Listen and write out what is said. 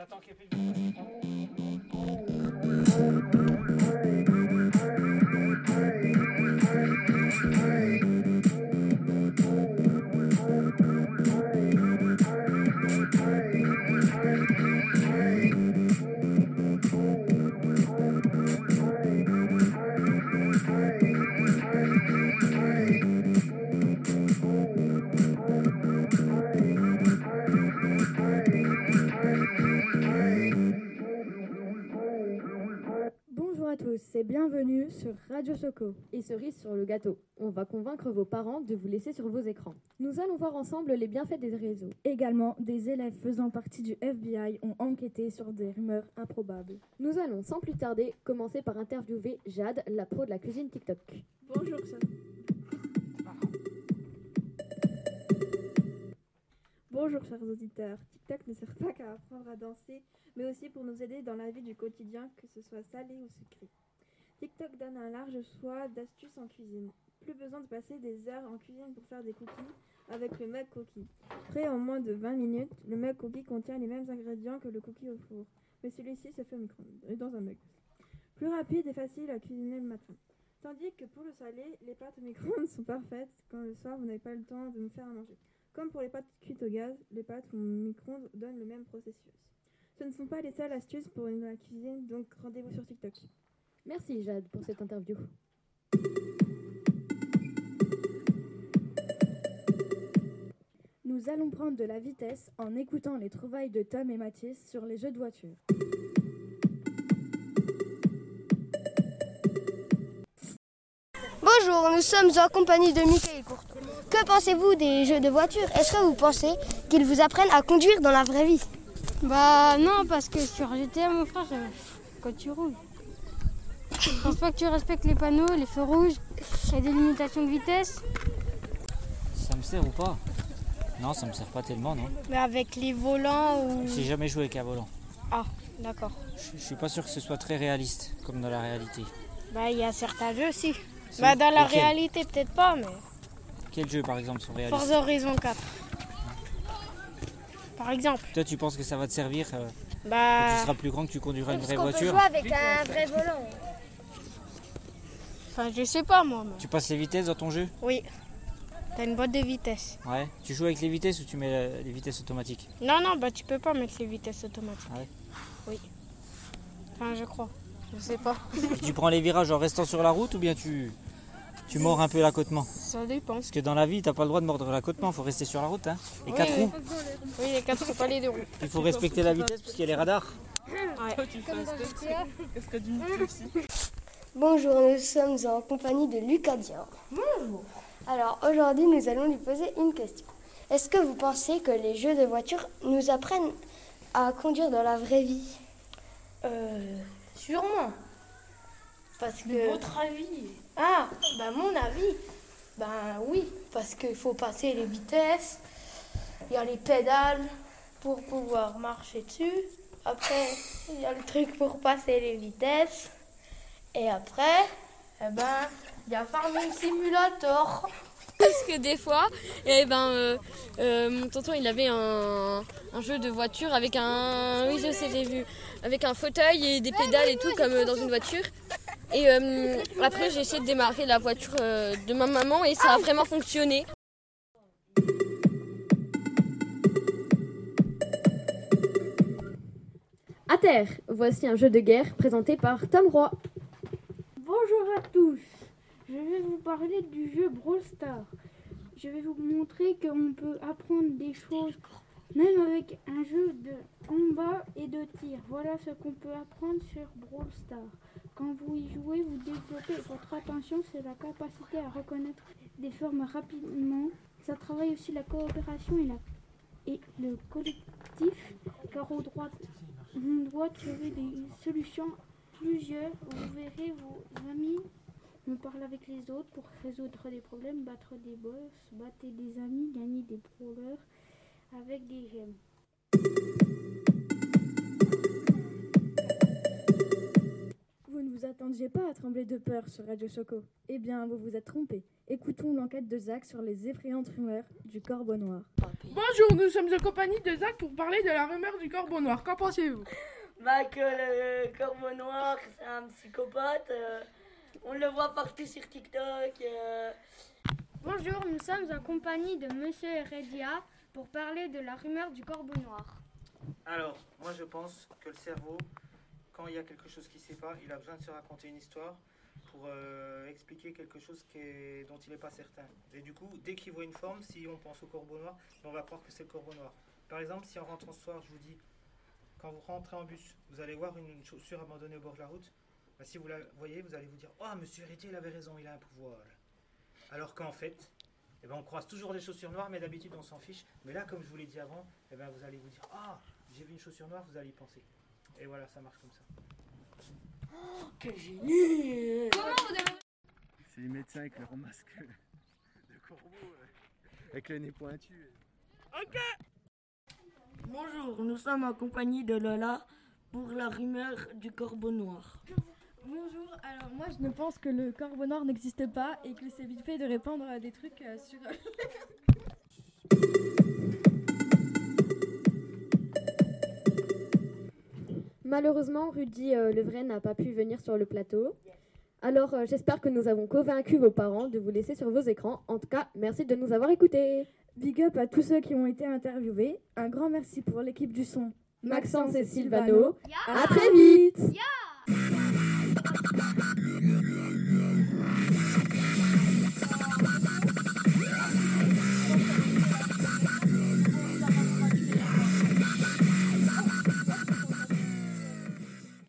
T'attends qu'il y ait plus de Et bienvenue sur Radio Choco et cerise sur le gâteau. On va convaincre vos parents de vous laisser sur vos écrans. Nous allons voir ensemble les bienfaits des réseaux. Également, des élèves faisant partie du FBI ont enquêté sur des rumeurs improbables. Nous allons sans plus tarder commencer par interviewer Jade, la pro de la cuisine TikTok. Bonjour. Bonjour, chers auditeurs. TikTok ne sert pas qu'à apprendre à danser, mais aussi pour nous aider dans la vie du quotidien, que ce soit salé ou sucré. TikTok donne un large choix d'astuces en cuisine. Plus besoin de passer des heures en cuisine pour faire des cookies avec le mug cookie. Prêt en moins de 20 minutes, le mug cookie contient les mêmes ingrédients que le cookie au four, mais celui-ci se fait au micro-ondes et dans un mug. Plus rapide et facile à cuisiner le matin. Tandis que pour le salé, les pâtes au micro-ondes sont parfaites quand le soir vous n'avez pas le temps de me faire à manger. Comme pour les pâtes cuites au gaz, les pâtes au micro-ondes donnent le même processus. Ce ne sont pas les seules astuces pour une la cuisine, donc rendez-vous sur TikTok. Merci Jade pour cette interview. Nous allons prendre de la vitesse en écoutant les trouvailles de Tom et Mathis sur les jeux de voiture. Bonjour, nous sommes en compagnie de Michael Courtois. Que pensez-vous des jeux de voiture? Est-ce que vous pensez qu'ils vous apprennent à conduire dans la vraie vie? Bah non, parce que sur GTA, mon frère, quand tu roules, je pense pas que tu respectes les panneaux, les feux rouges, il y a des limitations de vitesse. Ça me sert ou pas? Non, ça me sert pas tellement, non. Mais avec les volants ou... J'ai jamais joué avec un volant. Ah, d'accord. Je je suis pas sûr que ce soit très réaliste, comme dans la réalité. Bah il y a certains jeux aussi. Si. Bah dans la Lesquels réalité peut-être pas, mais... Quels jeux, par exemple, sont réalistes? Forza Horizon 4. Par exemple. Toi, tu penses que ça va te servir euh, quand Bah... tu seras plus grand, que tu conduiras une vraie qu'on peut voiture? jouer avec un vrai volant? Enfin je sais pas moi. mais- Tu passes les vitesses dans ton jeu Oui. T'as une boîte de vitesse. Ouais. Tu joues avec les vitesses ou tu mets les vitesses automatiques Non, non, bah tu peux pas mettre les vitesses automatiques. Ah ouais Oui. Enfin je crois. Je sais pas. Et Tu prends les virages en restant sur la route ou bien tu, tu mords un peu l'accotement? Ça dépend. Parce que dans la vie, t'as pas le droit de mordre l'accotement, faut rester sur la route. Hein. Les Oui, quatre oui. roues, Oui, les quatre roues, pas les deux roues. il faut respecter la vitesse parce qu'il y a les radars. Ouais. Bonjour, nous sommes en compagnie de Lucas Dior. Bonjour. Alors aujourd'hui, nous allons lui poser une question. Est-ce que vous pensez que les jeux de voiture nous apprennent à conduire dans la vraie vie? Euh, sûrement. Parce que. votre avis Ah, bah mon avis. Ben oui, parce qu'il faut passer les vitesses. Il y a les pédales pour pouvoir marcher dessus. Après, il y a le truc pour passer les vitesses. Et après, eh ben, il y a Farming Simulator. Parce que des fois, eh ben, euh, euh, mon tonton il avait un, un jeu de voiture avec un, oui je sais j'ai vu, avec un fauteuil et des pédales et tout comme euh, dans une voiture. Et euh, après j'ai essayé de démarrer la voiture euh, de ma maman et ça a vraiment fonctionné. À terre, voici un jeu de guerre présenté par Tom Roy. Bonjour à tous. Je vais vous parler du jeu Brawl Stars. Je vais vous montrer qu'on peut apprendre des choses même avec un jeu de combat et de tir. Voilà ce qu'on peut apprendre sur Brawl Stars. Quand vous y jouez, vous développez votre attention, c'est la capacité à reconnaître des formes rapidement. Ça travaille aussi la coopération et, la, et le collectif, car au droit, on doit trouver des solutions plusieurs. Vous verrez vos amis. On parle avec les autres pour résoudre des problèmes, battre des boss, battre des amis, gagner des brawlers avec des gemmes. Vous ne vous attendiez pas à trembler de peur sur Radio Choco. Eh bien, vous vous êtes trompé. Écoutons l'enquête de Zach sur les effrayantes rumeurs du corbeau noir. Bonjour, nous sommes en compagnie de Zach pour parler de la rumeur du corbeau noir. Qu'en pensez-vous? Bah que le corbeau noir, c'est un psychopathe. euh, on le voit partout sur TikTok. euh. Bonjour, nous sommes en compagnie de Monsieur Heredia pour parler de la rumeur du corbeau noir. Alors, moi je pense que le cerveau, quand il y a quelque chose qui ne sait pas, il a besoin de se raconter une histoire pour euh, expliquer quelque chose qui est- dont il n'est pas certain. Et du coup, dès qu'il voit une forme, si on pense au corbeau noir, on va croire que c'est le corbeau noir. Par exemple, si en rentrant ce soir, je vous dis, quand vous rentrez en bus, vous allez voir une chaussure abandonnée au bord de la route, bah, si vous la voyez, vous allez vous dire, oh, monsieur Héritier, il avait raison, il a un pouvoir. Alors qu'en fait, eh ben, on croise toujours des chaussures noires, mais d'habitude on s'en fiche. Mais là, comme je vous l'ai dit avant, eh ben, vous allez vous dire Ah, j'ai vu une chaussure noire, vous allez y penser. Et voilà, ça marche comme ça. Que génie C'est les médecins avec leur masque de corbeau, avec le nez pointu. Bonjour, nous sommes en compagnie de Lola pour la rumeur du corbeau noir. Bonjour, alors moi je ne pense que le corbeau noir n'existe pas et que c'est vite fait de répandre des trucs euh, sur... Malheureusement, Rudy euh, le vrai n'a pas pu venir sur le plateau. Alors euh, j'espère que nous avons convaincu vos parents de vous laisser sur vos écrans. En tout cas, merci de nous avoir écoutés. Big up à tous ceux qui ont été interviewés. Un grand merci pour l'équipe du son. Maxence et Sylvano. À très vite.